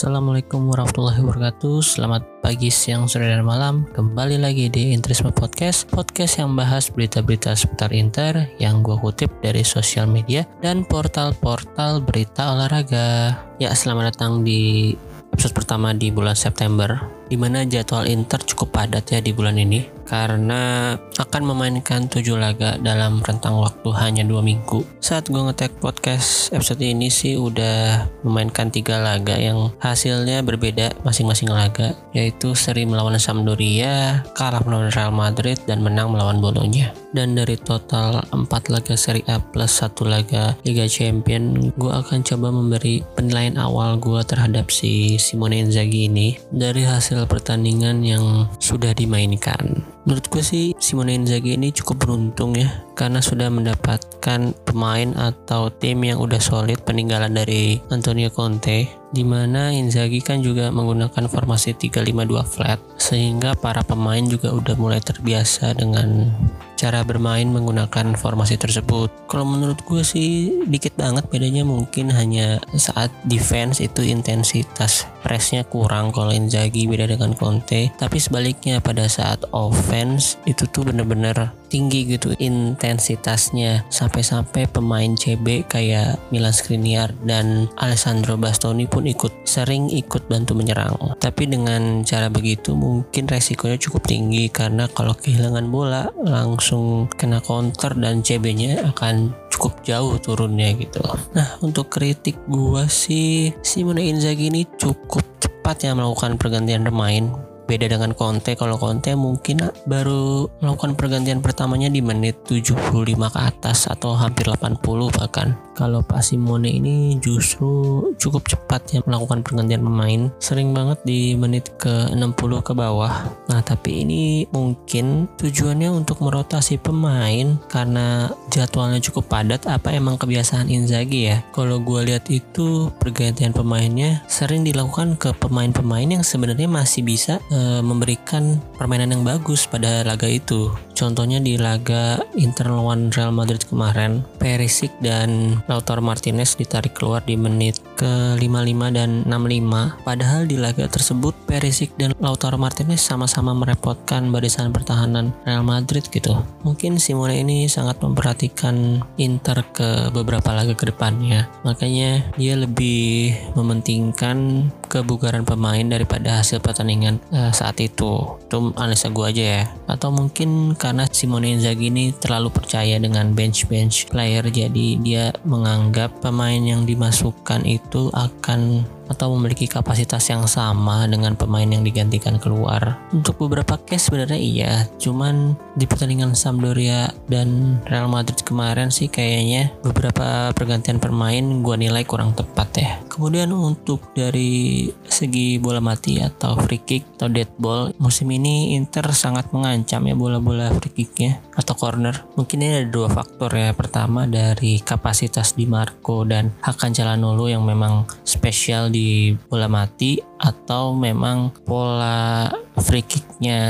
Assalamualaikum warahmatullahi wabarakatuh. Selamat pagi, siang, sore, dan malam. Kembali lagi di Interisme Podcast Podcast yang bahas berita-berita seputar Inter Yang gue kutip dari sosial media Dan portal-portal berita olahraga. Ya selamat datang di episode pertama di bulan September di mana jadwal Inter cukup padat ya di bulan ini karena akan memainkan tujuh laga dalam rentang waktu hanya dua minggu. Saat gue ngetek podcast episode ini sih udah memainkan tiga laga yang hasilnya berbeda masing-masing laga, yaitu seri melawan Sampdoria, kalah melawan Real Madrid, dan menang melawan Bolonya. Dan dari total 4 laga seri A plus satu laga Liga Champion, gue akan coba memberi penilaian awal gue terhadap si Simone Inzaghi ini dari hasil hasil pertandingan yang sudah dimainkan. Menurut gue sih Simone Inzaghi ini cukup beruntung ya karena sudah mendapatkan pemain atau tim yang udah solid peninggalan dari Antonio Conte di mana Inzaghi kan juga menggunakan formasi 352 flat sehingga para pemain juga udah mulai terbiasa dengan cara bermain menggunakan formasi tersebut. Kalau menurut gue sih dikit banget bedanya mungkin hanya saat defense itu intensitas pressnya kurang kalau Inzaghi beda dengan Conte. Tapi sebaliknya pada saat offense itu tuh bener-bener tinggi gitu intensitasnya sampai-sampai pemain CB kayak Milan Skriniar dan Alessandro Bastoni pun ikut sering ikut bantu menyerang tapi dengan cara begitu mungkin resikonya cukup tinggi karena kalau kehilangan bola langsung kena counter dan CB-nya akan cukup jauh turunnya gitu. Nah untuk kritik gua sih Simone Inzaghi ini cukup cepat ya melakukan pergantian pemain beda dengan Conte. Kalau Conte mungkin baru melakukan pergantian pertamanya di menit 75 ke atas atau hampir 80 bahkan. Kalau Pak Simone ini justru cukup cepat ya melakukan pergantian pemain. Sering banget di menit ke 60 ke bawah. Nah tapi ini mungkin tujuannya untuk merotasi pemain karena jadwalnya cukup padat. Apa emang kebiasaan Inzaghi ya? Kalau gue lihat itu pergantian pemainnya sering dilakukan ke pemain-pemain yang sebenarnya masih bisa e, memberikan permainan yang bagus pada laga itu contohnya di laga Inter lawan Real Madrid kemarin Perisic dan Lautaro Martinez ditarik keluar di menit ke 55 dan 65. Padahal di laga tersebut Perisic dan Lautaro Martinez sama-sama merepotkan barisan pertahanan Real Madrid gitu. Mungkin Simone ini sangat memperhatikan Inter ke beberapa laga ke depannya. Makanya dia lebih mementingkan kebugaran pemain daripada hasil pertandingan uh, saat itu. Itu analisa gue aja ya. Atau mungkin karena Simone Inzaghi ini terlalu percaya dengan bench-bench player jadi dia menganggap pemain yang dimasukkan itu akan atau memiliki kapasitas yang sama dengan pemain yang digantikan keluar. Untuk beberapa case sebenarnya iya, cuman di pertandingan Sampdoria dan Real Madrid kemarin sih kayaknya beberapa pergantian pemain gua nilai kurang tepat ya. Kemudian untuk dari segi bola mati atau free kick atau dead ball, musim ini Inter sangat mengancam ya bola-bola free kicknya atau corner. Mungkin ini ada dua faktor ya. Pertama dari kapasitas di Marco dan Hakan Calhanoglu yang memang spesial di di bola mati atau memang pola free kicknya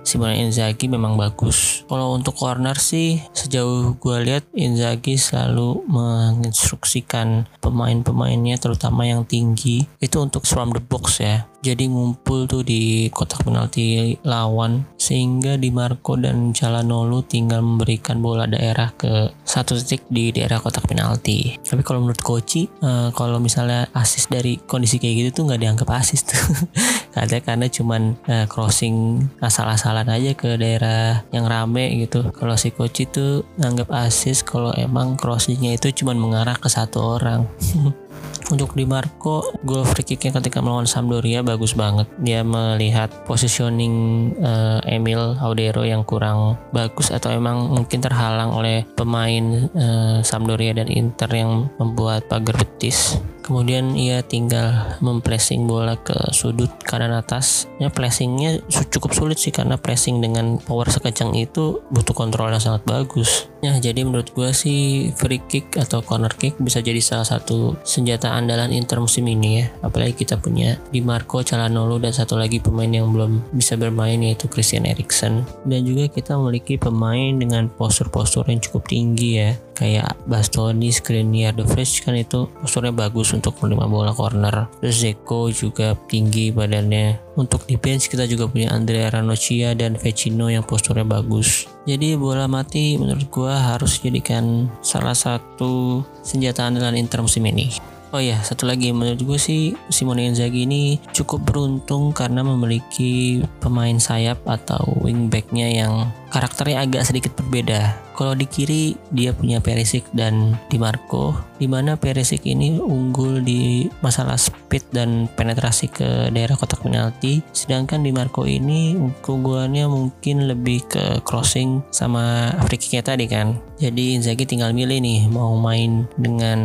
Simone Inzaghi memang bagus. Kalau untuk corner sih sejauh gue lihat Inzaghi selalu menginstruksikan pemain-pemainnya terutama yang tinggi itu untuk from the box ya. Jadi ngumpul tuh di kotak penalti lawan sehingga Di Marco dan Calhanoglu tinggal memberikan bola daerah ke satu titik di daerah kotak penalti. Tapi kalau menurut Koci, uh, kalau misalnya asis dari kondisi kayak gitu tuh nggak dianggap asis tuh. Katanya karena cuman uh, crossing asal-asalan aja ke daerah yang rame gitu. Kalau si coach itu nganggap asis kalau emang crossingnya itu cuma mengarah ke satu orang. Untuk Di Marco, gol free kicknya ketika melawan Sampdoria bagus banget. Dia melihat positioning uh, Emil Audero yang kurang bagus atau emang mungkin terhalang oleh pemain uh, Sampdoria dan Inter yang membuat pagar betis kemudian ia tinggal mempressing bola ke sudut kanan atas ya pressingnya cukup sulit sih karena pressing dengan power sekencang itu butuh kontrol yang sangat bagus ya jadi menurut gue sih free kick atau corner kick bisa jadi salah satu senjata andalan Inter musim ini ya. Apalagi kita punya Di Marco Calhanoglu dan satu lagi pemain yang belum bisa bermain yaitu Christian Eriksen. Dan juga kita memiliki pemain dengan postur-postur yang cukup tinggi ya. Kayak Bastoni, Skriniar, The Fresh kan itu posturnya bagus untuk menerima bola corner. Terus Zeko juga tinggi badannya untuk bench kita juga punya Andrea Ranocchia dan Vecino yang posturnya bagus. Jadi bola mati menurut gua harus jadikan salah satu senjata andalan Inter musim ini. Oh ya, satu lagi. Menurut gue sih Simone Inzaghi ini cukup beruntung karena memiliki pemain sayap atau wingbacknya yang karakternya agak sedikit berbeda. Kalau di kiri dia punya Perisic dan Di Marco, di mana Perisic ini unggul di masalah speed dan penetrasi ke daerah kotak penalti, sedangkan Di Marco ini keunggulannya mungkin lebih ke crossing sama free kicknya tadi kan. Jadi Inzaghi tinggal milih nih mau main dengan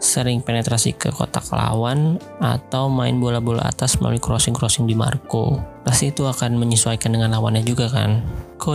sering penetrasi ke kotak lawan atau main bola-bola atas melalui crossing-crossing Di Marco pasti itu akan menyesuaikan dengan lawannya juga kan.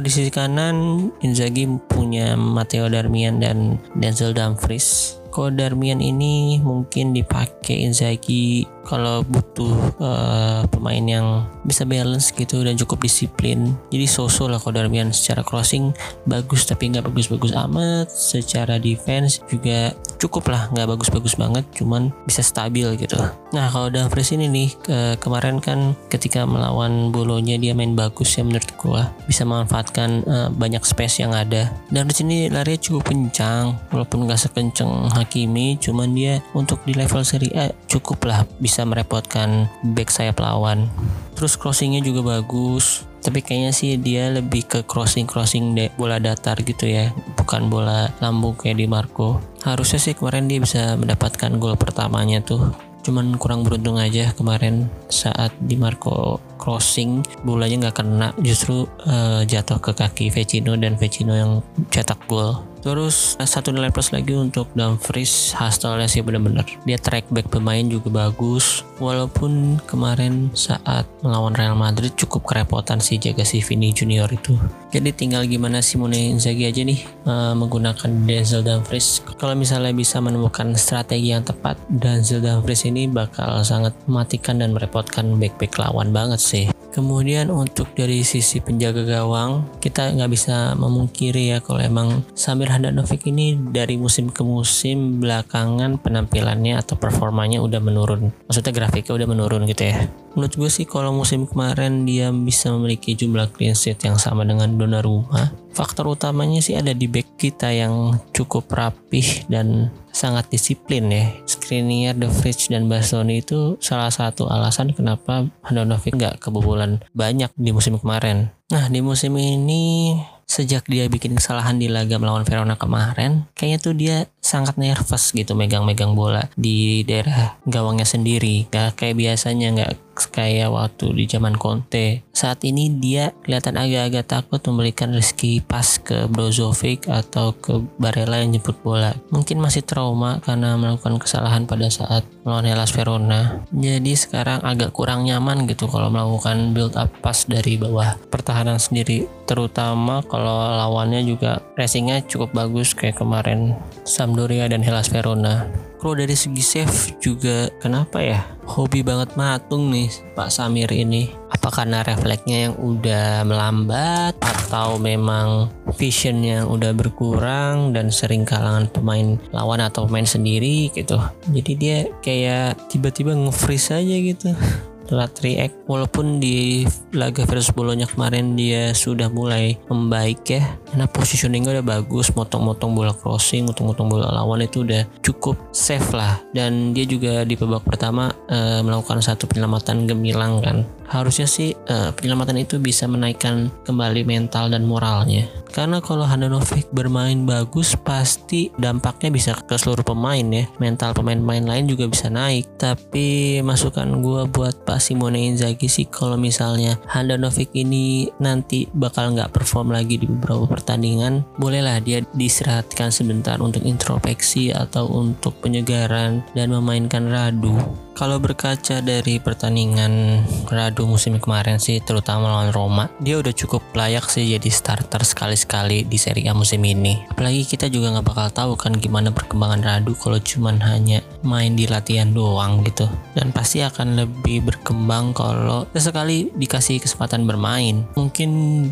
Sisi kanan Inzaghi punya Matteo Darmian dan Denzel Dumfries. Darmian ini mungkin dipakai Inzaghi kalau butuh uh, pemain yang bisa balance gitu dan cukup disiplin. Jadi so-so lah Darmian secara crossing. Bagus tapi nggak bagus-bagus amat. Secara defense juga cukup lah nggak bagus-bagus banget cuman bisa stabil gitu. Nah kalau Dumfries ini nih ke kemarin kan ketika melawan Bolonya dia main bagus ya menurut gua. Bisa memanfaatkan uh, banyak space yang ada. Dan di sini lari cukup kencang walaupun nggak sekencang Hakimi cuman dia untuk di level Serie A cukup lah bisa merepotkan back sayap lawan. Terus crossingnya juga bagus tapi kayaknya sih dia lebih ke crossing crossing bola datar gitu ya bukan bola lambung kayak di Marco. Harusnya sih kemarin dia bisa mendapatkan gol pertamanya tuh. Cuman kurang beruntung aja kemarin saat di Marco crossing bolanya nggak kena justru uh, jatuh ke kaki Vecino dan Vecino yang cetak gol Terus satu nilai plus lagi untuk Dumfries hasilnya sih bener-bener. Dia track back pemain juga bagus. Walaupun kemarin saat melawan Real Madrid cukup kerepotan sih jaga si Vini Junior itu. Jadi tinggal gimana Simone Inzaghi aja nih uh, menggunakan Denzel Dumfries kalau misalnya bisa menemukan strategi yang tepat Denzel Dumfries ini bakal sangat mematikan dan merepotkan back-back lawan banget sih Kemudian untuk dari sisi penjaga gawang, kita nggak bisa memungkiri ya kalau emang Samir Handanovic ini dari musim ke musim belakangan penampilannya atau performanya udah menurun. Maksudnya grafiknya udah menurun gitu ya. Menurut gue sih kalau musim kemarin dia bisa memiliki jumlah clean sheet yang sama dengan Donnarumma, faktor utamanya sih ada di back kita yang cukup rapih dan sangat disiplin ya. Skriniar, The Fridge, dan Bastoni itu salah satu alasan kenapa Handanovic nggak kebobolan banyak di musim kemarin. Nah di musim ini sejak dia bikin kesalahan di laga melawan Verona kemarin, kayaknya tuh dia sangat nervous gitu megang-megang bola di daerah gawangnya sendiri. Gak kayak biasanya, nggak kayak waktu di zaman Conte. Saat ini dia kelihatan agak-agak takut memberikan rezeki pas ke Brozovic atau ke Barella yang jemput bola. Mungkin masih trauma karena melakukan kesalahan pada saat melawan Hellas Verona. Jadi sekarang agak kurang nyaman gitu kalau melakukan build up pas dari bawah pertahanan sendiri. Terutama kalau lawannya juga racingnya cukup bagus kayak kemarin Sampdoria dan Hellas Verona kalau dari segi save juga kenapa ya? Hobi banget matung nih Pak Samir ini. Apa karena refleksnya yang udah melambat atau memang vision yang udah berkurang dan sering kalangan pemain lawan atau pemain sendiri gitu? Jadi dia kayak tiba-tiba nge-freeze aja gitu telat react walaupun di laga versus Bolonya kemarin dia sudah mulai membaik ya. Karena positioningnya udah bagus motong-motong bola crossing motong-motong bola lawan itu udah cukup safe lah. Dan dia juga di babak pertama e, melakukan satu penyelamatan gemilang kan. Harusnya sih e, penyelamatan itu bisa menaikkan kembali mental dan moralnya karena kalau Handanovic bermain bagus pasti dampaknya bisa ke seluruh pemain ya. Mental pemain-pemain lain juga bisa naik. Tapi masukan gue buat Pak Simone Inzaghi sih kalau misalnya Handanovic ini nanti bakal nggak perform lagi di beberapa pertandingan bolehlah dia diistirahatkan sebentar untuk introspeksi atau untuk penyegaran dan memainkan Radu Kalau berkaca dari pertandingan Radu musim kemarin sih, terutama lawan Roma, dia udah cukup layak sih jadi starter sekali-sekali di Serie A musim ini. Apalagi kita juga nggak bakal tahu kan gimana perkembangan Radu kalau cuman hanya main di latihan doang gitu. Dan pasti akan lebih berkembang kalau sesekali dikasih kesempatan bermain. Mungkin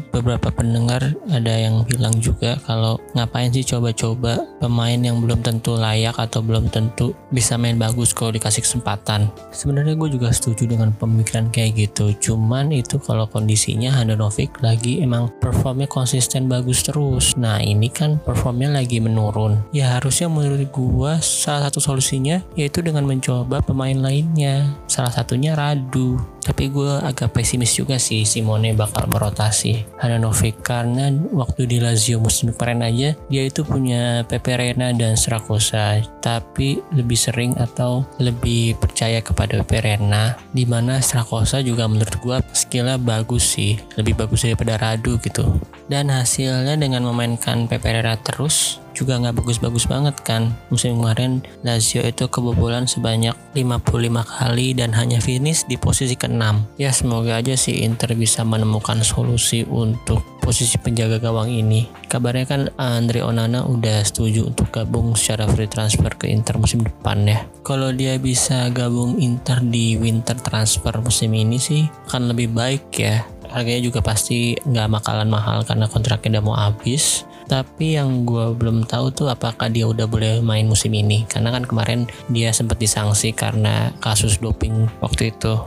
beberapa pendengar ada yang bilang juga kalau ngapain sih coba-coba pemain yang belum tentu layak atau belum tentu bisa main bagus kalau dikasih kesempatan sebenarnya gue juga setuju dengan pemikiran kayak gitu. Cuman itu kalau kondisinya Handanovic lagi emang performnya konsisten bagus terus. Nah ini kan performnya lagi menurun. Ya harusnya menurut gue salah satu solusinya yaitu dengan mencoba pemain lainnya. Salah satunya Radu. Tapi gue agak pesimis juga sih Simone bakal merotasi Handanovic karena waktu di Lazio musim kemarin aja dia itu punya Pepe Reina dan Srakosa tapi lebih sering atau lebih percaya kepada Pepe Reina di mana Srakosa juga menurut gue skillnya bagus sih. Lebih bagus daripada Radu gitu. Dan hasilnya dengan memainkan Pepe Reina terus juga nggak bagus-bagus banget kan. Musim kemarin Lazio itu kebobolan sebanyak 55 kali dan hanya finish di posisi ke-6 ya semoga aja si Inter bisa menemukan solusi untuk posisi penjaga gawang ini. Kabarnya kan Andre Onana udah setuju untuk gabung secara free transfer ke Inter musim depan ya. Kalau dia bisa gabung Inter di winter transfer musim ini sih akan lebih baik ya. Harganya juga pasti nggak bakalan mahal karena kontraknya udah mau habis tapi yang gue belum tahu tuh apakah dia udah boleh main musim ini. Karena kan kemarin dia sempat disanksi karena kasus doping waktu itu.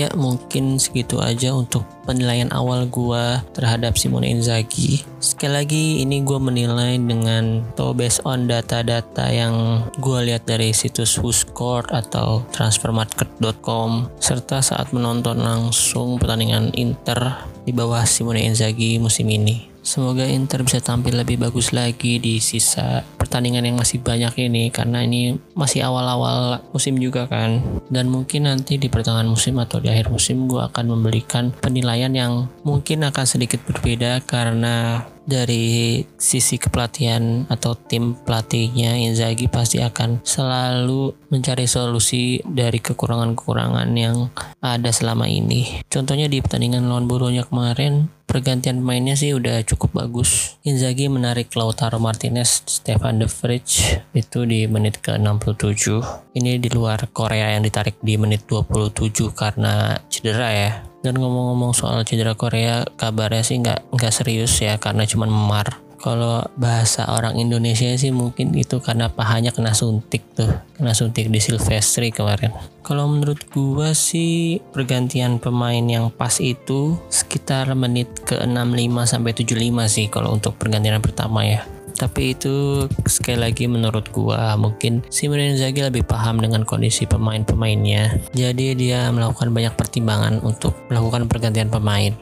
Ya mungkin segitu aja untuk penilaian awal gue terhadap Simone Inzaghi. Sekali lagi ini gue menilai dengan atau based on data-data yang gue lihat dari situs WhoScored atau transfermarket.com serta saat menonton langsung pertandingan Inter di bawah Simone Inzaghi musim ini Semoga Inter bisa tampil lebih bagus lagi di sisa pertandingan yang masih banyak ini karena ini masih awal-awal musim juga kan. Dan mungkin nanti di pertengahan musim atau di akhir musim gue akan memberikan penilaian yang mungkin akan sedikit berbeda karena dari sisi kepelatihan atau tim pelatihnya Inzaghi pasti akan selalu mencari solusi dari kekurangan-kekurangan yang ada selama ini. Contohnya di pertandingan lawan Bolonya kemarin pergantian pemainnya sih udah cukup bagus. Inzaghi menarik Lautaro Martinez, Stefan De Vrij itu di menit ke-67. Ini di luar Korea yang ditarik di menit 27 karena cedera ya. Dan ngomong-ngomong soal cedera Korea, kabarnya sih nggak nggak serius ya karena cuma memar. Kalau bahasa orang Indonesia sih mungkin itu karena pahanya kena suntik tuh kena suntik di Silvestri kemarin. Kalau menurut gua sih pergantian pemain yang pas itu sekitar menit ke 65 sampai 75 sih kalau untuk pergantian pertama ya tapi itu sekali lagi menurut gua mungkin Simone Inzaghi lebih paham dengan kondisi pemain-pemainnya. Jadi dia melakukan banyak pertimbangan untuk melakukan pergantian pemain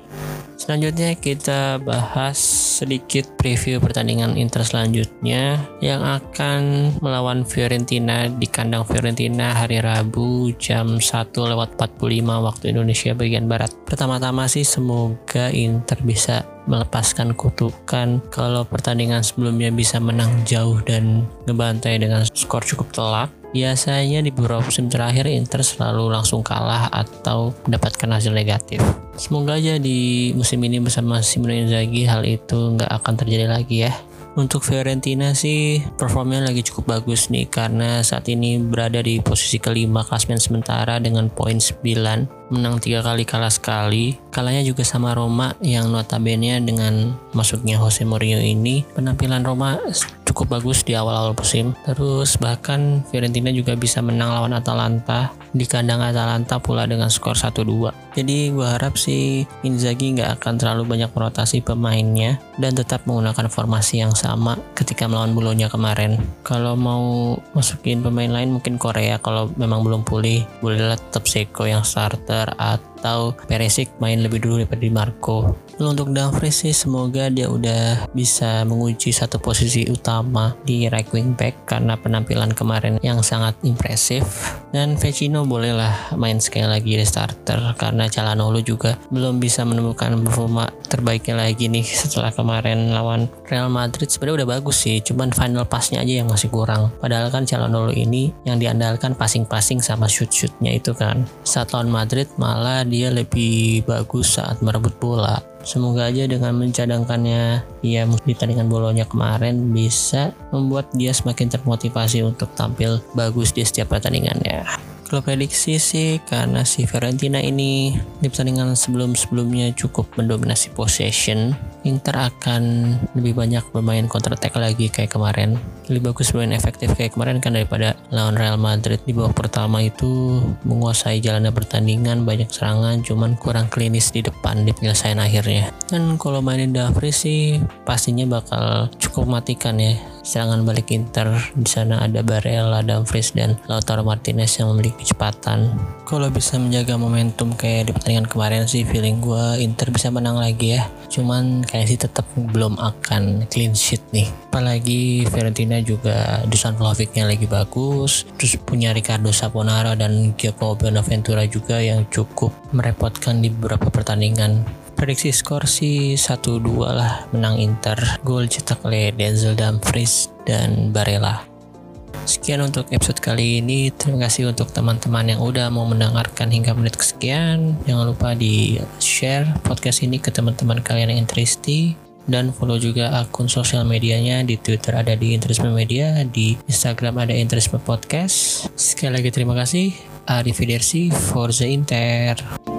Selanjutnya kita bahas sedikit preview pertandingan Inter selanjutnya yang akan melawan Fiorentina di kandang Fiorentina hari Rabu jam 1 lewat 45 waktu Indonesia bagian Barat. Pertama-tama sih semoga Inter bisa melepaskan kutukan kalau pertandingan sebelumnya bisa menang jauh dan ngebantai dengan skor cukup telak Biasanya di beberapa musim terakhir Inter selalu langsung kalah atau mendapatkan hasil negatif. Semoga aja di musim ini bersama Simone Inzaghi hal itu nggak akan terjadi lagi ya. Untuk Fiorentina sih performnya lagi cukup bagus nih karena saat ini berada di posisi kelima klasmen sementara dengan poin 9 menang tiga kali kalah sekali kalahnya juga sama Roma yang notabene dengan masuknya Jose Mourinho ini penampilan Roma cukup bagus di awal-awal musim. Terus bahkan Fiorentina juga bisa menang lawan Atalanta di kandang Atalanta pula dengan skor 1-2. Jadi gue harap sih Inzaghi nggak akan terlalu banyak merotasi pemainnya dan tetap menggunakan formasi yang sama ketika melawan Bolonya kemarin. Kalau mau masukin pemain lain mungkin Korea kalau memang belum pulih bolehlah tetap Seko yang starter atau Perisic main lebih dulu daripada Di Marco. Lalu untuk Dumfries sih semoga dia udah bisa menguji satu posisi utama di right wing back karena penampilan kemarin yang sangat impresif. Dan Vecino bolehlah main sekali lagi di starter karena Calhanoglu juga belum bisa menemukan performa terbaiknya lagi nih setelah kemarin lawan Real Madrid. Sebenarnya udah bagus sih cuman final passnya aja yang masih kurang. Padahal kan Calhanoglu ini yang diandalkan passing-passing sama shoot-shootnya itu kan. Saat lawan Madrid malah dia lebih bagus saat merebut bola. Semoga aja dengan mencadangkannya dia di tandingan bolonya kemarin bisa membuat dia semakin termotivasi untuk tampil bagus di setiap pertandingannya. Kalau prediksi sih karena si Fiorentina ini di pertandingan sebelum-sebelumnya cukup mendominasi possession, Inter akan lebih banyak bermain counter attack lagi kayak kemarin. Lebih bagus bermain efektif kayak kemarin kan daripada lawan Real Madrid di babak pertama itu menguasai jalannya pertandingan, banyak serangan, cuman kurang klinis di depan di penyelesaian akhirnya. Dan kalau mainin Dumfries sih pastinya bakal cukup matikan ya serangan balik Inter di sana ada Barella, Dumfries dan Lautaro Martinez yang memiliki kecepatan. Kalau bisa menjaga momentum kayak di pertandingan kemarin sih feeling gue Inter bisa menang lagi ya. Cuman kayak sih tetap belum akan clean sheet nih. Apalagi Fiorentina juga Dusan Vlovicnya lagi bagus. Terus punya Ricardo Saponara dan Giacomo Bonaventura juga yang cukup merepotkan di beberapa pertandingan prediksi skor sih 1-2 lah menang Inter gol cetak oleh Denzel Dumfries dan Barella Sekian untuk episode kali ini. Terima kasih untuk teman-teman yang udah mau mendengarkan hingga menit kesekian. Jangan lupa di share podcast ini ke teman-teman kalian yang interesti dan follow juga akun sosial medianya di Twitter ada di Interisme Media, di Instagram ada Interisme Podcast. Sekali lagi terima kasih. Arrivederci, Forza Inter.